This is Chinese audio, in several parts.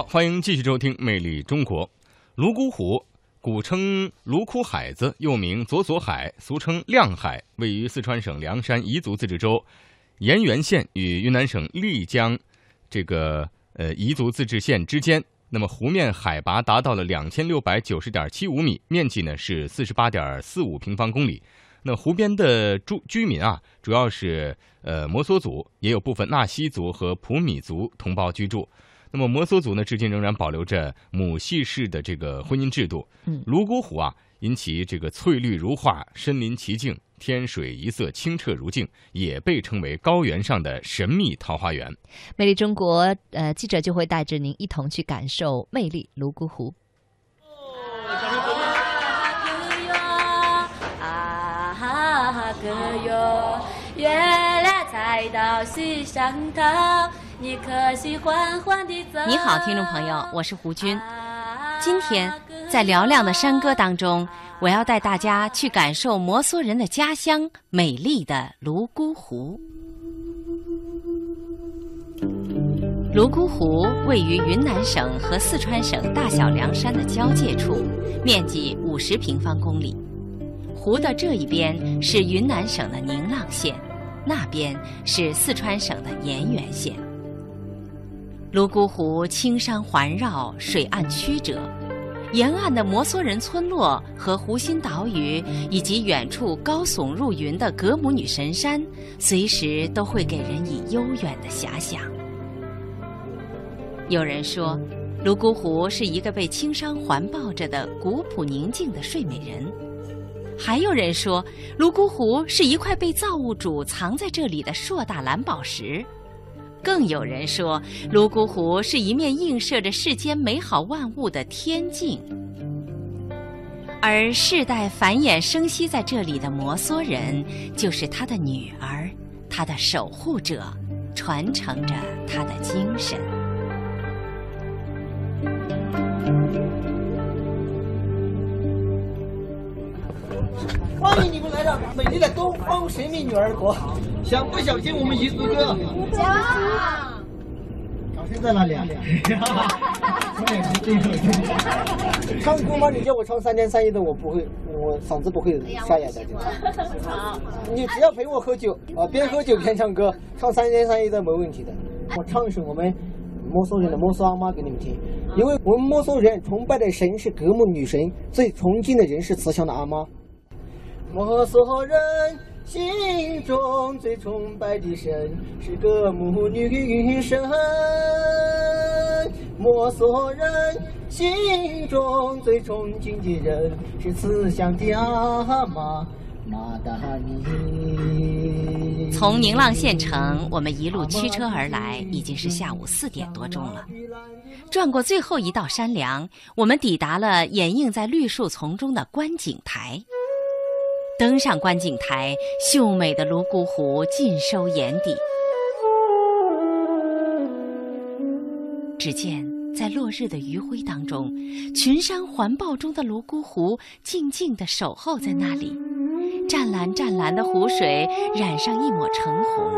好，欢迎继续收听《魅力中国》。泸沽湖，古称泸沽海子，又名左左海，俗称亮海，位于四川省凉山彝族自治州盐源县与云南省丽江这个呃彝族自治县之间。那么湖面海拔达到了两千六百九十点七五米，面积呢是四十八点四五平方公里。那湖边的住居民啊，主要是呃摩梭族，也有部分纳西族和普米族同胞居住。那么摩梭族呢，至今仍然保留着母系式的这个婚姻制度。嗯，泸沽湖啊，因其这个翠绿如画、身临其境、天水一色、清澈如镜，也被称为高原上的神秘桃花源。魅力中国，呃，记者就会带着您一同去感受魅力泸沽湖。啊哥哟，月亮才到西上头，你可喜欢欢的走？你好，听众朋友，我是胡军。今天在嘹亮的山歌当中，我要带大家去感受摩梭人的家乡——美丽的泸沽湖。泸沽湖位于云南省和四川省大小凉山的交界处，面积五十平方公里。湖的这一边是云南省的宁蒗县，那边是四川省的盐源县。泸沽湖青山环绕，水岸曲折，沿岸的摩梭人村落和湖心岛屿，以及远处高耸入云的格姆女神山，随时都会给人以悠远的遐想。有人说，泸沽湖是一个被青山环抱着的古朴宁静的睡美人；还有人说，泸沽湖是一块被造物主藏在这里的硕大蓝宝石。更有人说，泸沽湖是一面映射着世间美好万物的天镜，而世代繁衍生息在这里的摩梭人，就是他的女儿，他的守护者，传承着他的精神。美丽的东方神秘女儿国，想不想听我们彝族歌？想。掌声在哪里啊？唱歌吗？你叫我唱三天三夜的，我不会，我嗓子不会沙哑的。好，你只要陪我喝酒啊，边喝酒边唱歌，唱三天三夜的没问题的。我唱一首我们摩梭人的摩梭阿妈给你们听，因为我们摩梭人崇拜的神是格木女神，最崇敬的人是慈祥的阿妈。摩梭人心中最崇拜的神是格木女神，摩梭人心中最崇敬的人是慈祥的阿妈马达尼。从宁蒗县城，我们一路驱车而来，已经是下午四点多钟了。转过最后一道山梁，我们抵达了掩映在绿树丛中的观景台。登上观景台，秀美的泸沽湖尽收眼底。只见在落日的余晖当中，群山环抱中的泸沽湖静静地守候在那里，湛蓝湛蓝的湖水染上一抹橙红。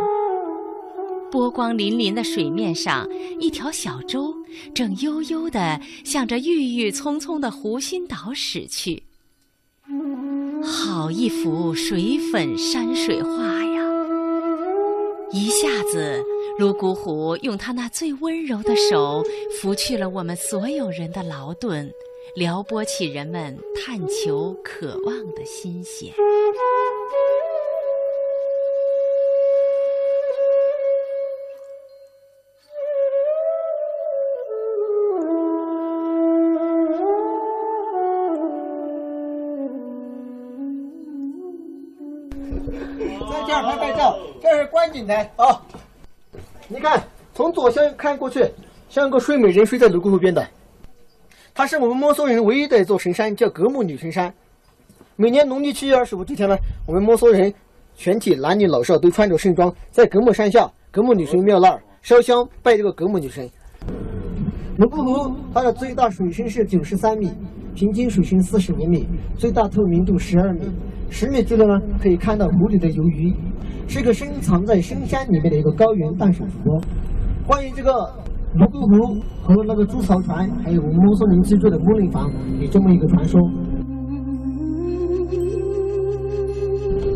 波光粼粼的水面上，一条小舟正悠悠地向着郁郁葱葱的湖心岛驶去。好一幅水粉山水画呀！一下子，泸沽湖用他那最温柔的手拂去了我们所有人的劳顿，撩拨起人们探求、渴望的心弦。拍照，这是观景台啊。你看，从左向看过去，像个睡美人睡在泸沽湖边的。它是我们摩梭人唯一的一座神山，叫格木女神山。每年农历七月二十五这天呢，我们摩梭人全体男女老少都穿着盛装，在格木山下格木女神庙那儿烧香拜这个格木女神。泸沽湖它的最大水深是九十三米，平均水深四十五米，最大透明度十二米。十米之内呢，可以看到湖里的游鱼，是个深藏在深山里面的一个高原淡水湖。关于这个泸沽湖和那个猪槽船，还有我们摩梭人居住的木林房，有这么一个传说。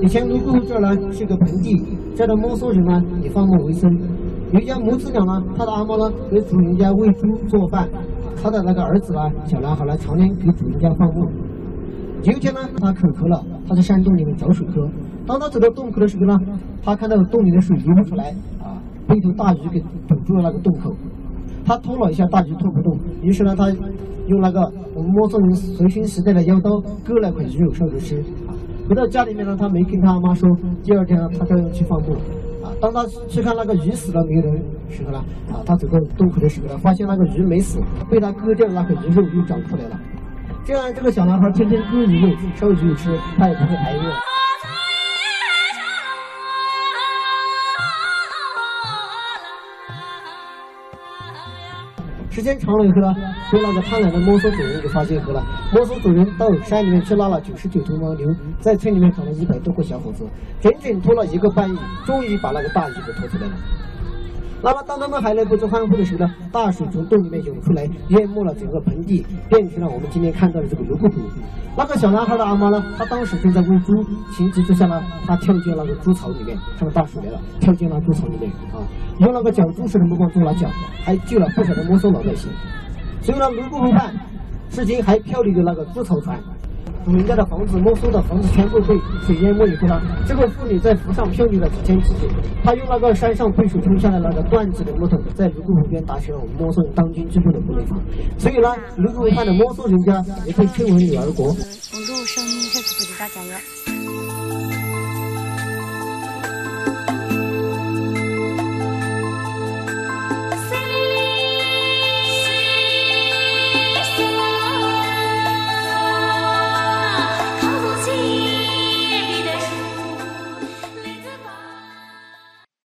以前泸沽湖这儿呢是个盆地，这儿的摩梭人呢以放牧为生。有一家母子俩呢，他的阿嬷呢给主人家喂猪做饭，他的那个儿子呢小男孩呢常年给主人家放牧。有一天呢，他口渴了，他在山洞里面找水喝。当他走到洞口的时候呢，他看到洞里的水流不出来，啊，被一头大鱼给堵住了那个洞口。他拖了一下，大鱼拖不动，于是呢，他用那个我们摩梭人随身携带的腰刀割了块鱼肉烧着吃。回到家里面呢，他没跟他妈说。第二天呢，他照样去放牧。啊，当他去看那个鱼死了没有的时候呢，啊，他走到洞口的时候呢，发现那个鱼没死，被他割掉的那块鱼肉又长出来了。这样，这个小男孩天天割鱼肉、烧鱼肉吃，他也不会挨饿。时间长了以后呢，被那个贪婪的摩梭主人给发现后了。摩梭主人到山里面去拉了九十九头牦牛，在村里面找了一百多个小伙子，整整拖了一个半月，终于把那个大鱼给拖出来了。那么，当他们还来不及欢呼的时候呢，大水从洞里面涌出来，淹没了整个盆地，变成了我们今天看到的这个泸沽湖。那个小男孩的阿妈呢，他当时正在喂猪，情急之下呢，他跳进那个猪槽里面，看到大水来了，跳进了猪槽里面啊，用那个脚猪式的木棒做了脚，还救了不少的摩梭老百姓。所以呢，泸沽湖畔至今还漂流着那个猪槽船。人家的房子、摩梭的房子全部被水淹没以后呢，这个妇女在湖上漂流了几天几夜，她用那个山上被水冲下来那个断子的木头，在泸沽湖边搭起了我们摩梭当今居住的木林房。所以呢，泸沽湖畔的摩梭人家也被称为女儿国。我路上面开始不知道加油。